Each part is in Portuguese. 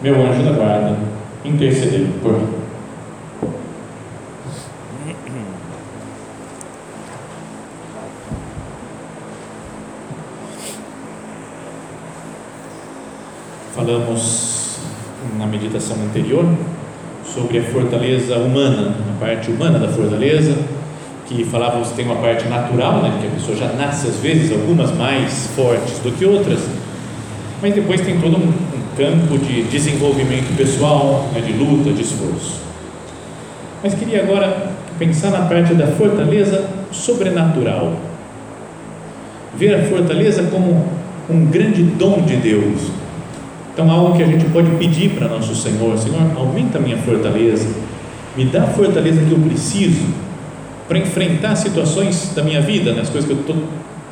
meu anjo da guarda, intercedei por mim. Falamos na meditação anterior sobre a fortaleza humana, a parte humana da fortaleza, que falávamos que tem uma parte natural, né, que a pessoa já nasce às vezes, algumas mais fortes do que outras, mas depois tem todo um, campo de desenvolvimento pessoal, né, de luta, de esforço. Mas queria agora pensar na parte da fortaleza sobrenatural. Ver a fortaleza como um grande dom de Deus. Então, algo que a gente pode pedir para nosso Senhor: Senhor, aumenta a minha fortaleza, me dá a fortaleza que eu preciso para enfrentar situações da minha vida, né, as coisas que eu tô,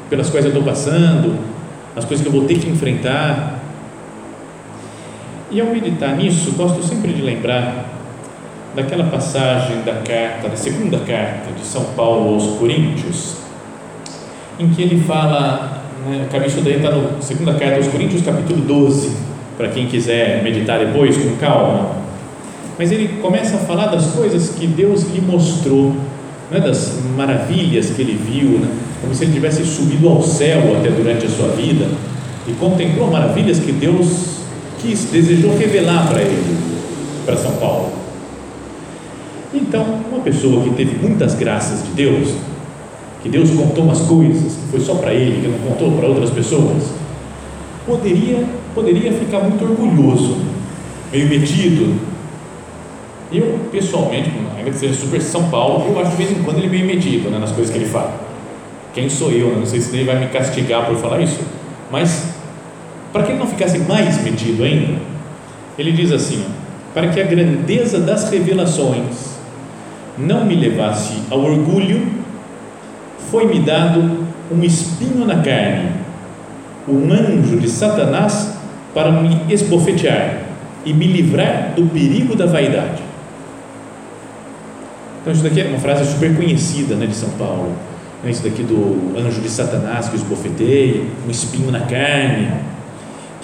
pelas quais eu estou passando, as coisas que eu vou ter que enfrentar. E ao meditar nisso, gosto sempre de lembrar daquela passagem da carta, da segunda carta de São Paulo aos Coríntios, em que ele fala, né, isso daí está no segunda carta aos Coríntios, capítulo 12, para quem quiser meditar depois com calma. Mas ele começa a falar das coisas que Deus lhe mostrou né, das maravilhas que ele viu, né, como se ele tivesse subido ao céu até durante a sua vida e contemplou maravilhas que Deus quis, desejou revelar para ele, para São Paulo. Então, uma pessoa que teve muitas graças de Deus, que Deus contou umas coisas que foi só para ele, que não contou para outras pessoas, poderia, poderia ficar muito orgulhoso, meio metido, eu, pessoalmente, ainda que seja super São Paulo, eu acho de vez em quando ele meio metido né, nas coisas que ele fala. Quem sou eu? Né? Não sei se ele vai me castigar por falar isso, mas para que ele não ficasse mais metido ainda, ele diz assim: para que a grandeza das revelações não me levasse ao orgulho, foi-me dado um espinho na carne, um anjo de Satanás para me esbofetear e me livrar do perigo da vaidade. Então, isso daqui é uma frase super conhecida né, de São Paulo. Né, isso daqui do anjo de Satanás que os bofeteia, um espinho na carne.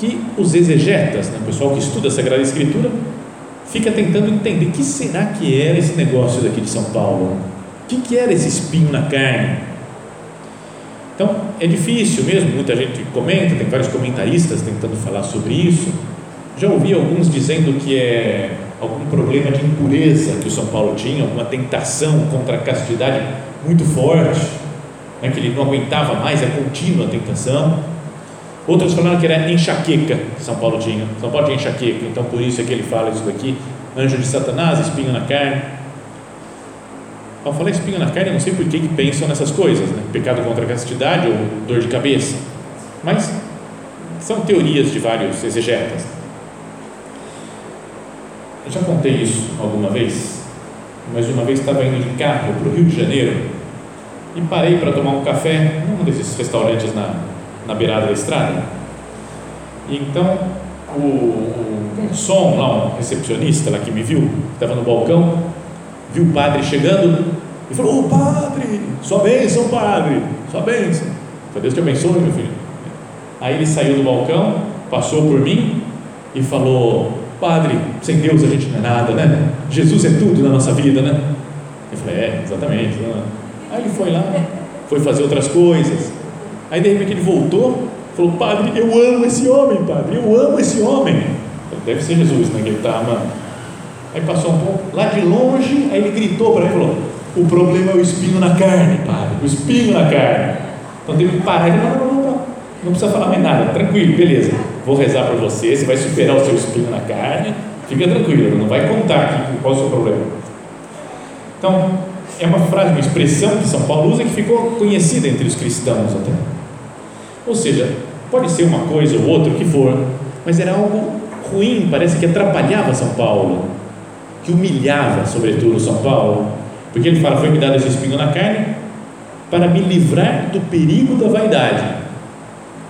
Que os exegetas, né, o pessoal que estuda a Sagrada Escritura, fica tentando entender que será que era esse negócio daqui de São Paulo. O que, que era esse espinho na carne? Então, é difícil mesmo, muita gente comenta, tem vários comentaristas tentando falar sobre isso. Já ouvi alguns dizendo que é algum problema de impureza que o São Paulo tinha, alguma tentação contra a castidade muito forte, né, que ele não aguentava mais a contínua tentação. Outros falaram que era enxaqueca que São Paulo tinha. São Paulo tinha enxaqueca, então por isso é que ele fala isso daqui: anjo de Satanás, espinho na carne. Ao falar espinho na carne, eu não sei por que, que pensam nessas coisas, né? pecado contra a castidade ou dor de cabeça, mas são teorias de vários exegetas. Eu já contei isso alguma vez, mas uma vez estava indo de carro para o Rio de Janeiro e parei para tomar um café num desses restaurantes na, na beirada da estrada. E então o, som lá, um recepcionista lá que me viu, estava no balcão, viu o padre chegando e falou: Ô padre, sua bênção, padre, sua bênção. Falei, Deus te abençoe, meu filho. Aí ele saiu do balcão, passou por mim e falou: Padre, sem Deus a gente não é nada, né? Jesus é tudo na nossa vida, né? Eu falei: É, exatamente. Né? Aí ele foi lá, foi fazer outras coisas. Aí de repente ele voltou, falou: Padre, eu amo esse homem, Padre, eu amo esse homem. Deve ser Jesus, né? Que ele está amando. Aí passou um pouco, lá de longe, aí ele gritou para ele: falou, O problema é o espinho na carne, Padre, o espinho na carne. Então teve que parar e falou: não, não, não, não precisa falar mais nada, tranquilo, beleza. Vou rezar por você, você vai superar o seu espinho na carne, fica tranquilo, não vai contar aqui qual é o seu problema. Então, é uma frase, uma expressão que São Paulo usa que ficou conhecida entre os cristãos até. Ou seja, pode ser uma coisa ou outra, o que for, mas era algo ruim, parece que atrapalhava São Paulo, que humilhava, sobretudo, São Paulo, porque ele fala: Foi-me dado esse espinho na carne para me livrar do perigo da vaidade.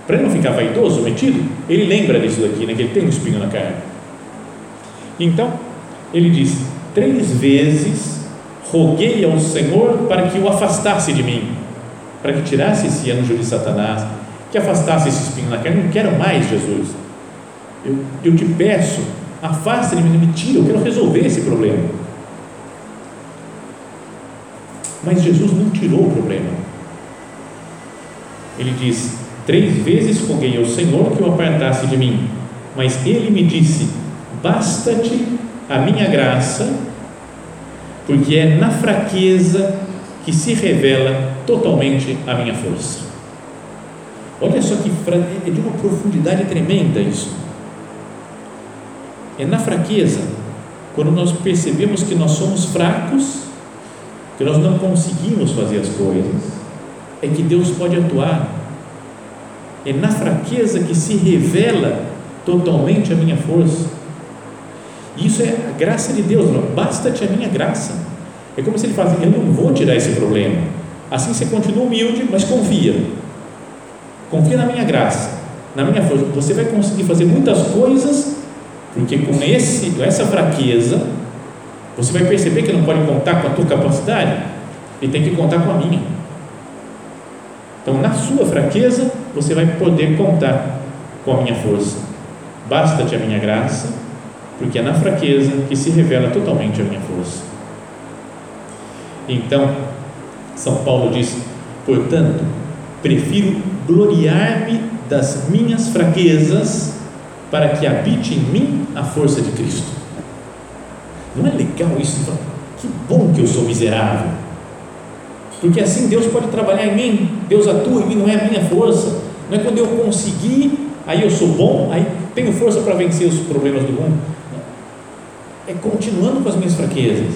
Para ele não ficar vaidoso, metido, ele lembra disso daqui, né, que ele tem um espinho na carne. Então, ele diz: Três vezes roguei ao Senhor para que o afastasse de mim, para que tirasse esse anjo de Satanás, que afastasse esse espinho na carne. Não quero mais, Jesus. Eu, eu te peço, afasta de mim, me tira, eu quero resolver esse problema. Mas Jesus não tirou o problema. Ele diz: Três vezes roguei ao Senhor que o apartasse de mim, mas ele me disse: Basta-te a minha graça, porque é na fraqueza que se revela totalmente a minha força. Olha só que é de uma profundidade tremenda isso. É na fraqueza, quando nós percebemos que nós somos fracos, que nós não conseguimos fazer as coisas, é que Deus pode atuar. É na fraqueza que se revela totalmente a minha força. Isso é a graça de Deus, basta-te a minha graça. É como se ele falasse: Eu não vou tirar esse problema. Assim você continua humilde, mas confia. Confia na minha graça, na minha força. Você vai conseguir fazer muitas coisas, porque com esse, essa fraqueza, você vai perceber que não pode contar com a tua capacidade e tem que contar com a minha. Então, na sua fraqueza, você vai poder contar com a minha força. Basta-te a minha graça, porque é na fraqueza que se revela totalmente a minha força. Então, São Paulo diz: portanto, prefiro gloriar-me das minhas fraquezas para que habite em mim a força de Cristo. Não é legal isso? Que bom que eu sou miserável. Porque assim Deus pode trabalhar em mim, Deus atua em mim, não é a minha força. Não é quando eu conseguir, aí eu sou bom, aí tenho força para vencer os problemas do mundo. É continuando com as minhas fraquezas.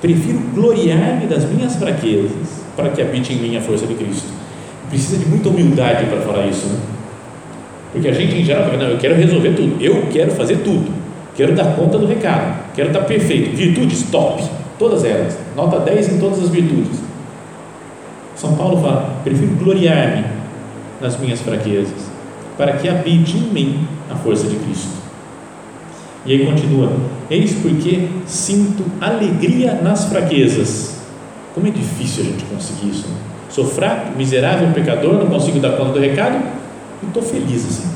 Prefiro gloriar-me das minhas fraquezas para que habite em mim a força de Cristo. Precisa de muita humildade para falar isso, né? Porque a gente em geral fala, não, eu quero resolver tudo, eu quero fazer tudo, quero dar conta do recado, quero estar perfeito. Virtudes, top, todas elas, nota 10 em todas as virtudes. São Paulo fala, prefiro gloriar-me nas minhas fraquezas, para que habite em mim a força de Cristo. E aí continua: Eis porque sinto alegria nas fraquezas. Como é difícil a gente conseguir isso. Né? Sou fraco, miserável, pecador, não consigo dar conta do recado e estou feliz assim.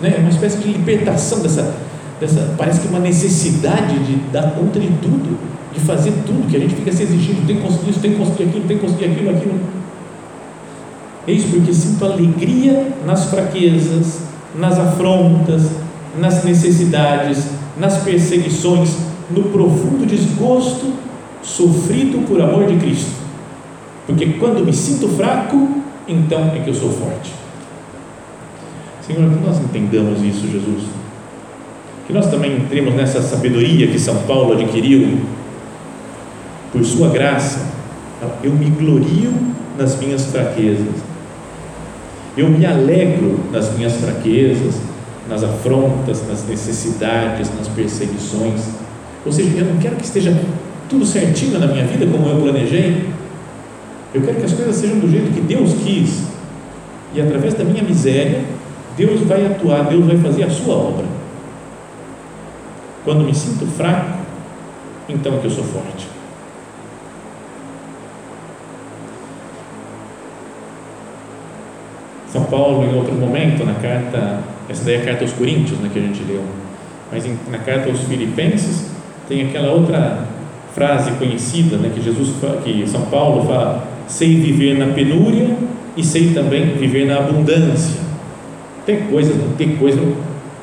Né? É uma espécie de libertação dessa, dessa, parece que uma necessidade de dar conta de tudo, de fazer tudo, que a gente fica se exigindo, tem que conseguir isso, tem que conseguir aquilo, tem que conseguir aquilo, aquilo. Eis porque sinto alegria nas fraquezas, nas afrontas, nas necessidades, nas perseguições, no profundo desgosto sofrido por amor de Cristo. Porque quando me sinto fraco, então é que eu sou forte. Senhor, que nós entendamos isso, Jesus. Que nós também entremos nessa sabedoria que São Paulo adquiriu por Sua graça. Eu me glorio nas minhas fraquezas. Eu me alegro nas minhas fraquezas, nas afrontas, nas necessidades, nas perseguições. Ou seja, eu não quero que esteja tudo certinho na minha vida como eu planejei. Eu quero que as coisas sejam do jeito que Deus quis. E através da minha miséria, Deus vai atuar, Deus vai fazer a sua obra. Quando me sinto fraco, então é que eu sou forte. São Paulo, em outro momento, na carta essa daí é a carta aos Coríntios, né, que a gente leu. Mas em, na carta aos Filipenses tem aquela outra frase conhecida, né, que Jesus, que São Paulo fala: sei viver na penúria e sei também viver na abundância. Tem coisas, tem coisa.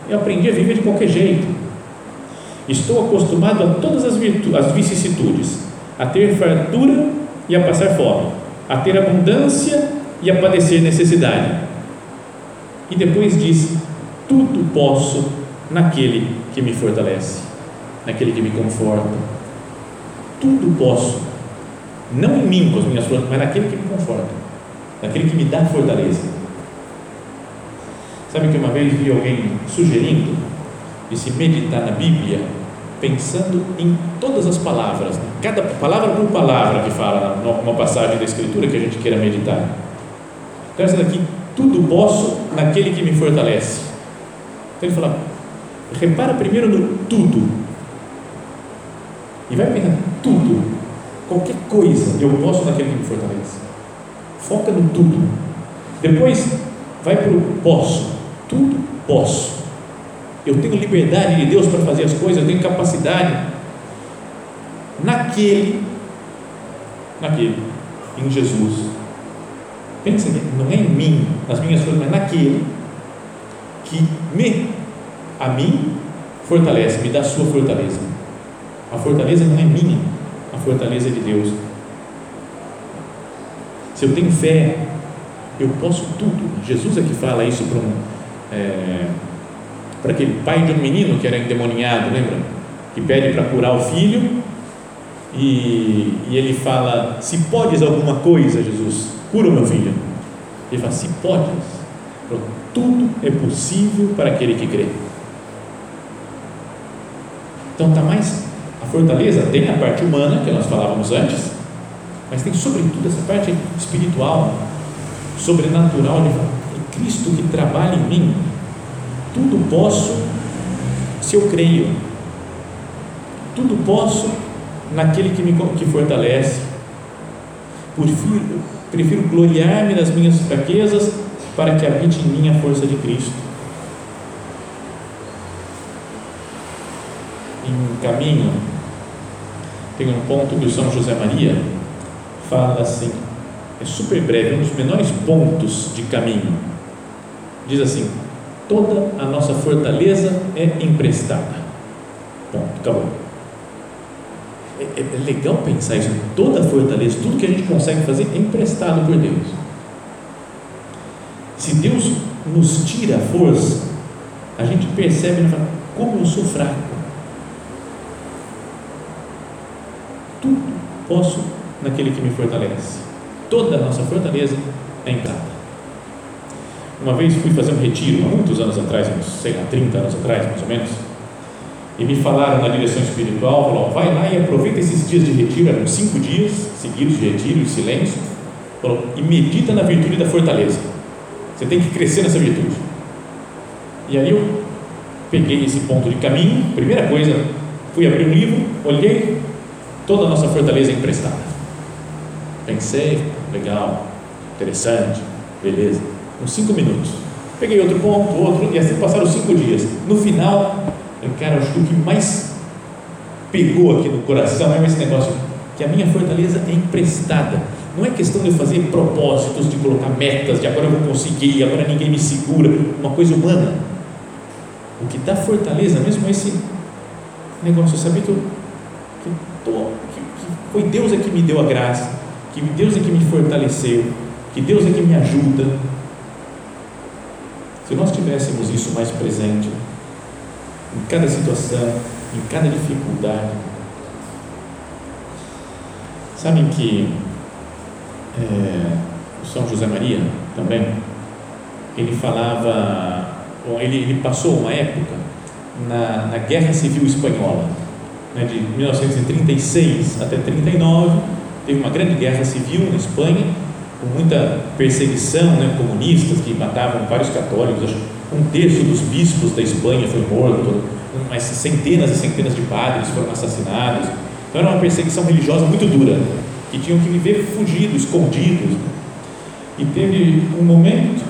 Eu aprendi a viver de qualquer jeito. Estou acostumado a todas as, virtu as vicissitudes, a ter fartura e a passar fome, a ter abundância e a padecer necessidade. E depois diz: tudo posso naquele que me fortalece, naquele que me conforta. Tudo posso, não em mim com as minhas forças, mas naquele que me conforta, naquele que me dá fortaleza. Sabe que uma vez vi alguém sugerindo de se meditar na Bíblia pensando em todas as palavras, cada palavra por palavra que fala numa passagem da Escritura que a gente queira meditar. Então, essa daqui, tudo posso naquele que me fortalece. Então, ele fala, repara primeiro no tudo. E vai pensar, tudo, qualquer coisa, eu posso naquele que me fortalece. Foca no tudo. Depois, vai para o posso. Tudo posso. Eu tenho liberdade de Deus para fazer as coisas, eu tenho capacidade. Naquele, naquele, em Jesus. Pensa, não é em mim, nas minhas coisas, mas naquele que me, a mim, fortalece, me dá a sua fortaleza. A fortaleza não é minha, fortaleza de Deus. Se eu tenho fé, eu posso tudo. Jesus é que fala isso para um, é, para aquele pai de um menino que era endemoniado, lembra? Que pede para curar o filho e, e ele fala: Se podes alguma coisa, Jesus, cura o meu filho. Ele fala: Se podes, tudo é possível para aquele que crê. Então está mais a fortaleza tem a parte humana que nós falávamos antes, mas tem sobretudo essa parte espiritual, sobrenatural de é Cristo que trabalha em mim tudo posso se eu creio. Tudo posso naquele que me que fortalece. Prefiro, prefiro gloriar-me nas minhas fraquezas para que habite em mim a força de Cristo. Em caminho, tem um ponto que o São José Maria fala assim, é super breve, um dos menores pontos de caminho. Diz assim: toda a nossa fortaleza é emprestada. Ponto, acabou. É, é, é legal pensar isso. Toda a fortaleza, tudo que a gente consegue fazer é emprestado por Deus. Se Deus nos tira a força, a gente percebe fala, como eu sou fraco. Tudo posso naquele que me fortalece. Toda a nossa fortaleza é emprestada. Uma vez fui fazer um retiro, há muitos anos atrás, uns, sei lá, 30 anos atrás, mais ou menos, e me falaram na direção espiritual, falou, vai lá e aproveita esses dias de retiro, eram cinco dias seguidos de retiro, em silêncio, falou, e medita na virtude da fortaleza. Você tem que crescer nessa virtude. E aí eu peguei esse ponto de caminho, primeira coisa, fui abrir um livro, olhei, toda a nossa fortaleza é emprestada. Pensei, legal, interessante, beleza uns cinco minutos. Peguei outro ponto, outro, e assim passaram cinco dias. No final, eu quero, acho que o que mais pegou aqui no coração é esse negócio, que a minha fortaleza é emprestada. Não é questão de fazer propósitos, de colocar metas, de agora eu vou conseguir, agora ninguém me segura, uma coisa humana. O que dá fortaleza mesmo é esse negócio, saber que, tô, que, que foi Deus é que me deu a graça, que Deus é que me fortaleceu, que Deus é que me ajuda, se nós tivéssemos isso mais presente, em cada situação, em cada dificuldade, sabem que é, o São José Maria também, ele falava, ele, ele passou uma época na, na Guerra Civil Espanhola, né, de 1936 até 39, teve uma grande guerra civil na Espanha, com muita perseguição, né, comunistas que matavam vários católicos, um terço dos bispos da Espanha foi morto, mas centenas e centenas de padres foram assassinados. Então era uma perseguição religiosa muito dura, que tinham que viver fugidos, escondidos. E teve um momento,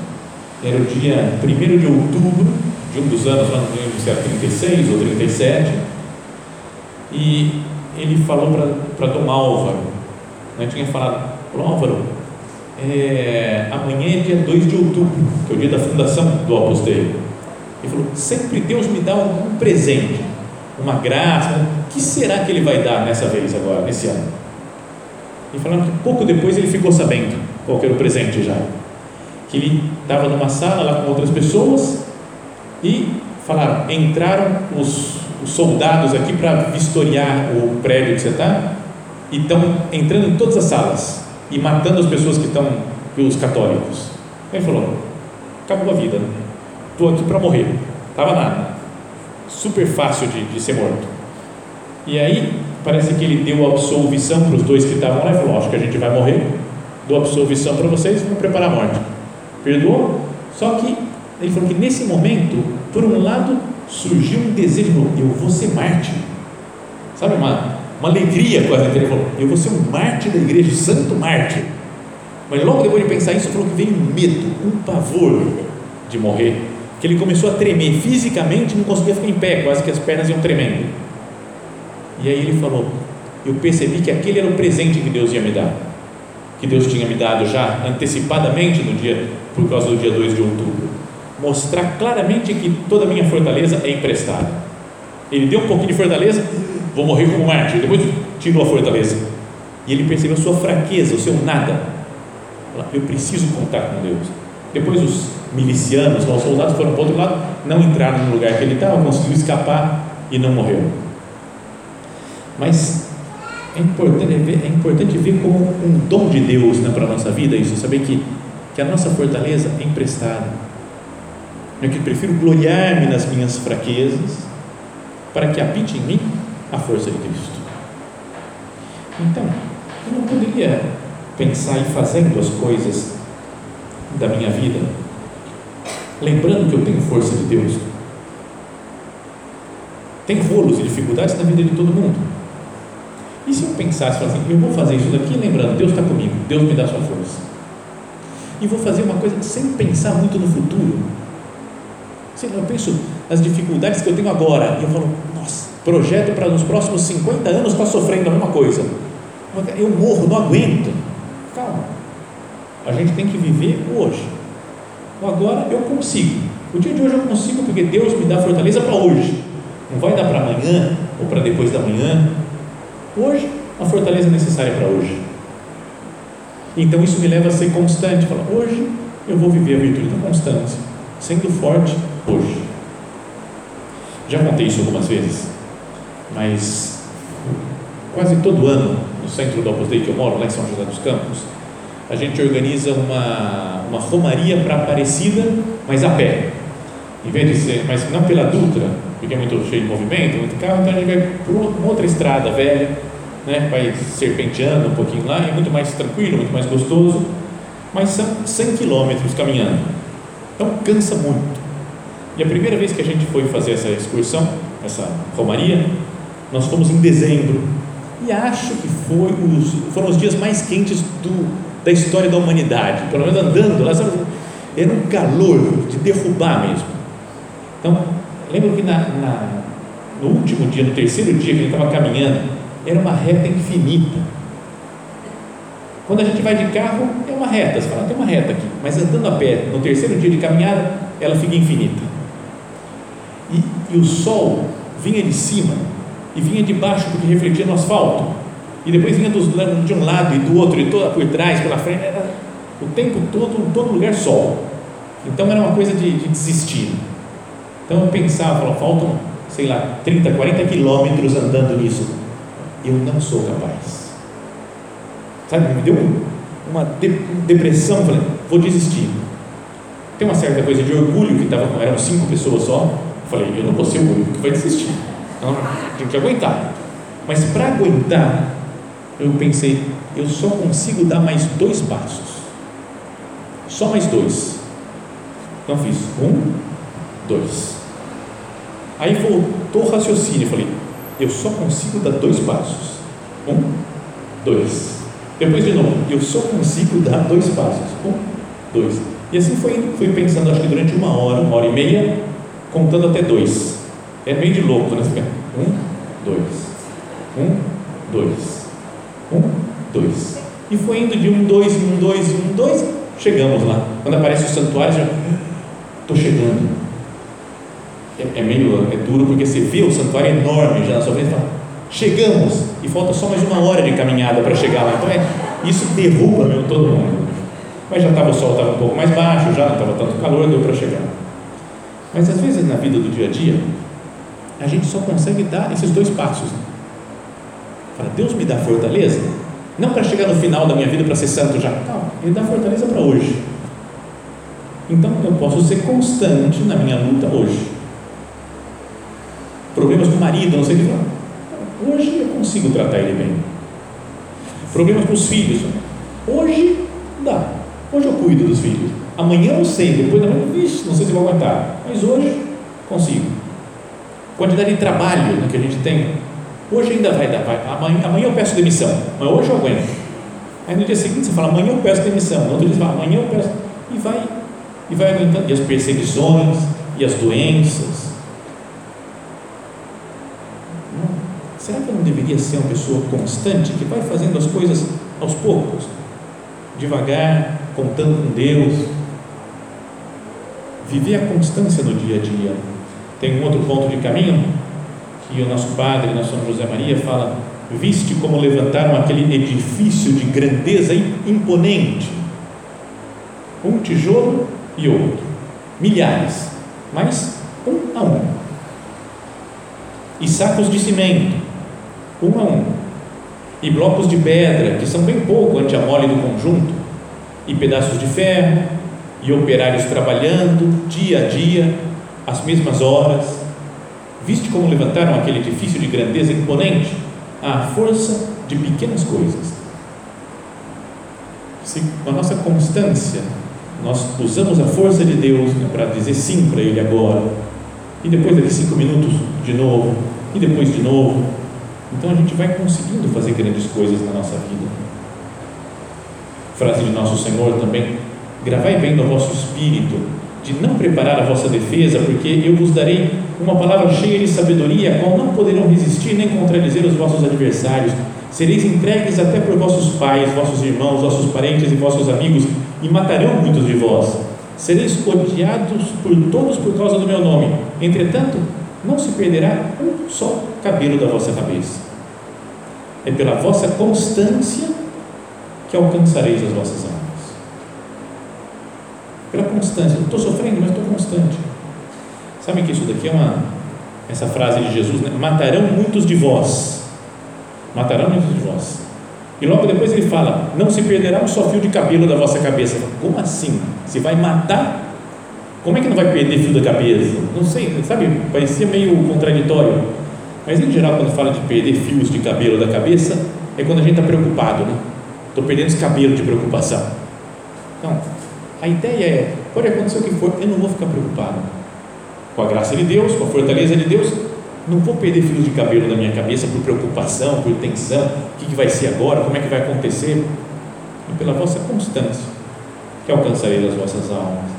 era o dia 1 de outubro de um dos anos, não lembro se era 36 ou 37, e ele falou para Dom Álvaro, né, tinha falado, Álvaro, é, amanhã é dia 2 de outubro, que é o dia da fundação do Aposteio. Ele falou: sempre Deus me dá um, presente, uma graça. O que será que ele vai dar nessa vez agora, nesse ano? E falando que pouco depois ele ficou sabendo qual era o presente já. Que ele estava numa sala lá com outras pessoas e falaram: entraram os, os soldados aqui para vistoriar o prédio que você está e estão entrando em todas as salas e matando as pessoas que estão, os católicos. Ele falou: acabou a vida. Estou aqui para morrer. Estava nada. Super fácil de, de ser morto. E aí, parece que ele deu absolvição para os dois que estavam lá e falou: Acho que a gente vai morrer, dou absolvição para vocês, vamos preparar a morte. Perdoou? Só que ele falou que nesse momento, por um lado, surgiu um desejo: Eu vou ser mártir. Sabe, uma, uma alegria quase. Ele falou: Eu vou ser um mártir da igreja, santo mártir. Mas logo depois de pensar isso, falou que veio um medo, um pavor de morrer. Que ele começou a tremer fisicamente, não conseguia ficar em pé, quase que as pernas iam tremendo. E aí ele falou: Eu percebi que aquele era o presente que Deus ia me dar, que Deus tinha me dado já antecipadamente no dia, por causa do dia 2 de outubro. Mostrar claramente que toda a minha fortaleza é emprestada. Ele deu um pouquinho de fortaleza, vou morrer como mártir, depois tirou a fortaleza. E ele percebeu a sua fraqueza, o seu nada. Eu preciso contar com Deus. Depois os milicianos, os soldados foram para o outro lado, não entraram no lugar que ele estava, conseguiu escapar e não morreu. Mas é importante ver, é importante ver como um dom de Deus né, para a nossa vida, isso, saber que, que a nossa fortaleza é emprestada. Eu que prefiro gloriar-me nas minhas fraquezas para que habite em mim a força de Cristo. Então, eu não poderia pensar em fazendo as coisas da minha vida, lembrando que eu tenho força de Deus. Tem rolos e dificuldades na vida de todo mundo. E se eu pensasse assim, eu vou fazer isso daqui, lembrando, Deus está comigo, Deus me dá sua força. E vou fazer uma coisa sem pensar muito no futuro. Eu penso nas dificuldades que eu tenho agora, e eu falo, nossa, projeto para nos próximos 50 anos estar tá sofrendo a mesma coisa. Eu morro, não aguento. Calma. A gente tem que viver hoje. Agora eu consigo. O dia de hoje eu consigo porque Deus me dá fortaleza para hoje. Não vai dar para amanhã ou para depois da manhã, Hoje, a fortaleza necessária para hoje. Então isso me leva a ser constante. Falar, hoje eu vou viver a virtude da constância, sendo forte hoje. Já contei isso algumas vezes, mas quase todo ano, no centro do Opus Dei que eu moro, lá em São José dos Campos, a gente organiza uma, uma romaria para Aparecida, mas a pé. Em vez de ser, mas não pela Dutra, porque é muito cheio de movimento, muito carro, então a gente vai por uma outra estrada velha, né, vai serpenteando um pouquinho lá, é muito mais tranquilo, muito mais gostoso, mas são 100 quilômetros caminhando, então cansa muito. E a primeira vez que a gente foi fazer essa excursão, essa romaria, nós fomos em dezembro, e acho que foi os, foram os dias mais quentes do, da história da humanidade, pelo menos andando lá, sabe, era um calor de derrubar mesmo. Então, lembro que na, na, no último dia, no terceiro dia que ele estava caminhando, era uma reta infinita. Quando a gente vai de carro, é uma reta, você fala, tem uma reta aqui, mas andando a pé, no terceiro dia de caminhada, ela fica infinita. E, e o sol vinha de cima e vinha de baixo porque refletia no asfalto, e depois vinha dos, de um lado e do outro, e toda por trás, pela frente, era o tempo todo, todo lugar sol. Então era uma coisa de, de desistir. Então eu pensava, falava, faltam, sei lá, 30, 40 quilômetros andando nisso eu não sou capaz. Sabe, me deu uma depressão, falei, vou desistir. Tem uma certa coisa de orgulho que estava eram cinco pessoas só. Falei, eu não vou ser o único que vai desistir. Então, tem que aguentar. Mas para aguentar, eu pensei, eu só consigo dar mais dois passos. Só mais dois. Então fiz um, dois. Aí voltou o raciocínio, falei, eu só consigo dar dois passos. Um, dois. Depois de novo, eu só consigo dar dois passos. Um, dois. E assim foi, fui pensando, acho que durante uma hora, uma hora e meia, contando até dois. É meio de louco, né? Um, dois. Um, dois. Um, dois. E foi indo de um, dois, um, dois, um, dois. Chegamos lá. Quando aparece o santuário, já estou chegando é, é meio é duro porque você vê o santuário enorme já na sua frente e fala, chegamos e falta só mais uma hora de caminhada para chegar lá. Então é, isso derruba meu todo mundo. Mas já estava o sol estava um pouco mais baixo, já não estava tanto calor, deu para chegar. Mas às vezes na vida do dia a dia, a gente só consegue dar esses dois passos. Fala, Deus me dá fortaleza, não para chegar no final da minha vida para ser santo já, calma, Ele dá fortaleza para hoje. Então eu posso ser constante na minha luta hoje. Problemas com o marido, não sei o que. Hoje eu consigo tratar ele bem. Problemas com os filhos. Hoje dá. Hoje eu cuido dos filhos. Amanhã eu sei, depois da manhã, vixe, não sei se vou aguentar. Mas hoje consigo. Quantidade de trabalho que a gente tem. Hoje ainda vai dar. Vai. Amanhã, amanhã eu peço demissão, mas hoje eu aguento. Aí no dia seguinte você fala, amanhã eu peço demissão. No outro dia você fala, amanhã eu peço. E vai, e vai aguentando. E as perseguições, e as doenças. Será que eu não deveria ser uma pessoa constante que vai fazendo as coisas aos poucos? Devagar, contando com Deus. Viver a constância no dia a dia. Tem um outro ponto de caminho que o nosso padre, nosso São José Maria, fala: viste como levantaram aquele edifício de grandeza imponente, um tijolo e outro, milhares, mas um a um, e sacos de cimento, um a um, e blocos de pedra, que são bem pouco ante a mole do conjunto, e pedaços de ferro, e operários trabalhando dia a dia, às mesmas horas. Viste como levantaram aquele edifício de grandeza imponente? À força de pequenas coisas. Se com a nossa constância nós usamos a força de Deus né, para dizer sim para Ele agora, e depois de cinco minutos de novo, e depois de novo, então a gente vai conseguindo fazer grandes coisas na nossa vida. Frase de nosso Senhor também: gravai bem no vosso espírito, de não preparar a vossa defesa, porque eu vos darei uma palavra cheia de sabedoria, a qual não poderão resistir nem contradizer os vossos adversários. Sereis entregues até por vossos pais, vossos irmãos, vossos parentes e vossos amigos, e matarão muitos de vós. Sereis odiados por todos por causa do meu nome. Entretanto, não se perderá um só cabelo da vossa cabeça. É pela vossa constância que alcançareis as vossas almas. Pela constância. Estou sofrendo, mas estou constante. Sabe que isso daqui é uma. Essa frase de Jesus, né? matarão muitos de vós. Matarão muitos de vós. E logo depois ele fala: não se perderá um só fio de cabelo da vossa cabeça. Como assim? Se vai matar como é que não vai perder fio da cabeça? Não sei, sabe? Parecia meio contraditório. Mas em geral, quando fala de perder fios de cabelo da cabeça, é quando a gente está preocupado, né? Estou perdendo esse cabelo de preocupação. Então, a ideia é: pode acontecer o que for, eu não vou ficar preocupado. Com a graça de Deus, com a fortaleza de Deus, não vou perder fios de cabelo da minha cabeça por preocupação, por tensão. O que, vai ser agora? Como é que vai acontecer? E pela vossa constância, que alcançarei as vossas almas.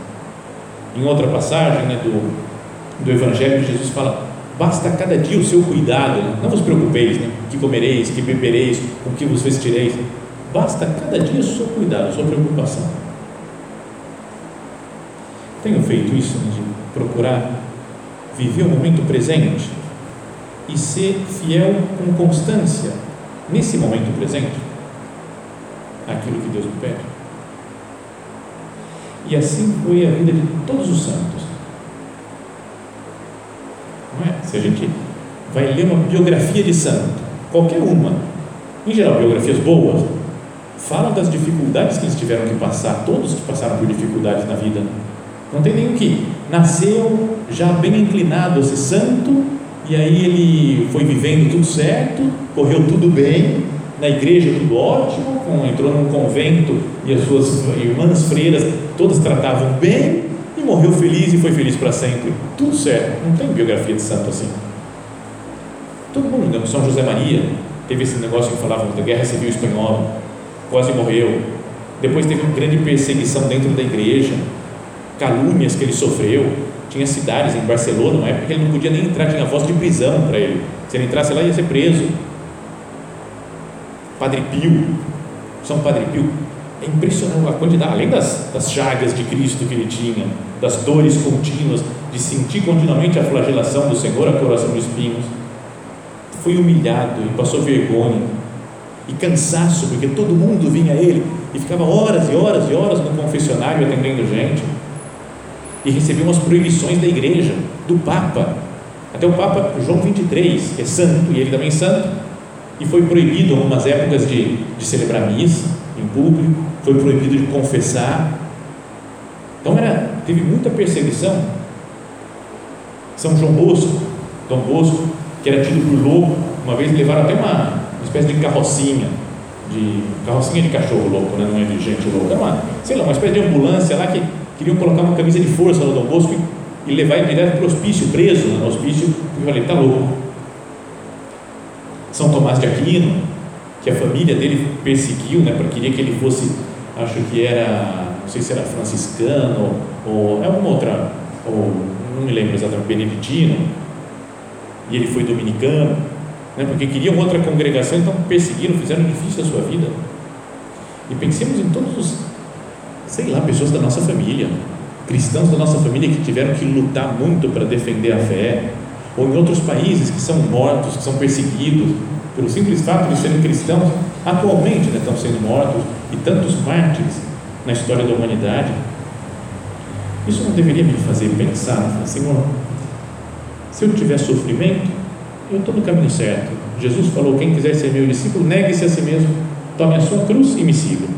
Em outra passagem né, do, do Evangelho, Jesus fala: basta cada dia o seu cuidado, né? não vos preocupeis, né? que comereis, que bebereis, com que vos vestireis. Basta cada dia o seu cuidado, a sua preocupação. Tenho feito isso, né, de procurar viver o momento presente e ser fiel com constância nesse momento presente, aquilo que Deus me pede. E assim foi a vida de todos os santos. Não é? Se a gente vai ler uma biografia de santo, qualquer uma, em geral biografias boas, falam das dificuldades que eles tiveram que passar, todos que passaram por dificuldades na vida. Não tem nenhum que nasceu já bem inclinado a ser santo e aí ele foi vivendo tudo certo, correu tudo bem, na igreja tudo ótimo, entrou num convento e as suas irmãs freiras todas tratavam bem e morreu feliz e foi feliz para sempre. Tudo certo, não tem biografia de santo assim. Todo mundo? São José Maria, teve esse negócio que falavam da guerra civil espanhola, quase morreu. Depois teve uma grande perseguição dentro da igreja, calúnias que ele sofreu. Tinha cidades em Barcelona, uma época que ele não podia nem entrar, tinha voz de prisão para ele. Se ele entrasse lá, ia ser preso Padre Pio, São Padre Pio, é impressionante a quantidade, além das, das chagas de Cristo que ele tinha, das dores contínuas, de sentir continuamente a flagelação do Senhor, a coração de espinhos, foi humilhado e passou vergonha e cansaço, porque todo mundo vinha a ele e ficava horas e horas e horas no confessionário atendendo gente e recebia umas proibições da igreja, do Papa, até o Papa João 23, que é santo e ele também santo, e foi proibido em algumas épocas de, de celebrar missa em público, foi proibido de confessar. Então era teve muita perseguição. São João Bosco, Dom Bosco, que era tido por louco, uma vez levaram até uma, uma espécie de carrocinha, de carrocinha de cachorro louco, né? não é de gente louca, é uma, sei lá, uma espécie de ambulância lá que queriam colocar uma camisa de força no Dom Bosco e, levar ele direto para o hospício, preso no hospício, eu falei, está louco. São Tomás de Aquino, que a família dele perseguiu, né, porque queria que ele fosse, acho que era, não sei se era franciscano ou é uma outra, ou não me lembro exatamente, beneditino, e ele foi dominicano, né, porque queriam outra congregação, então perseguiram, fizeram difícil a sua vida. E pensemos em todos os, sei lá, pessoas da nossa família, cristãos da nossa família que tiveram que lutar muito para defender a fé, ou em outros países que são mortos, que são perseguidos, pelo simples fato de serem cristãos, atualmente né, estão sendo mortos, e tantos mártires na história da humanidade. Isso não deveria me fazer pensar, Senhor, se eu tiver sofrimento, eu estou no caminho certo. Jesus falou: quem quiser ser meu discípulo, negue-se a si mesmo, tome a sua cruz e me siga.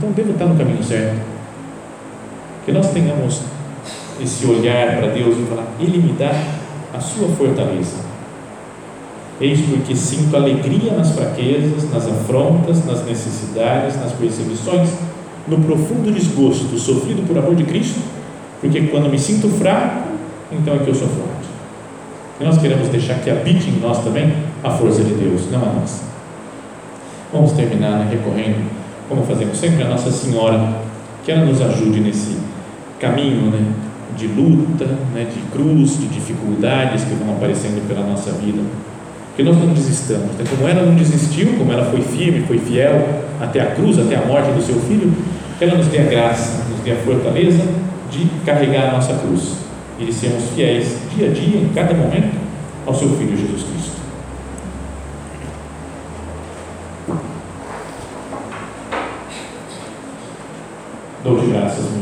Então devo estar no caminho certo. Que nós tenhamos esse olhar para Deus e falar: Ele me dá a sua fortaleza Eis porque sinto alegria nas fraquezas, nas afrontas, nas necessidades, nas perseguições, no profundo desgosto sofrido por amor de Cristo, porque quando me sinto fraco, então é que eu sou forte. E nós queremos deixar que habite em nós também a força de Deus, não a nossa. Vamos terminar né, recorrendo, como fazemos sempre, a Nossa Senhora, que ela nos ajude nesse caminho né, de luta, né, de cruz, de dificuldades que vão aparecendo pela nossa vida que nós não desistamos. Né? Como ela não desistiu, como ela foi firme, foi fiel até a cruz, até a morte do seu filho, que ela nos dê a graça, nos dê a fortaleza de carregar a nossa cruz e de sermos fiéis dia a dia, em cada momento, ao seu Filho Jesus Cristo. Dou-te graças, meu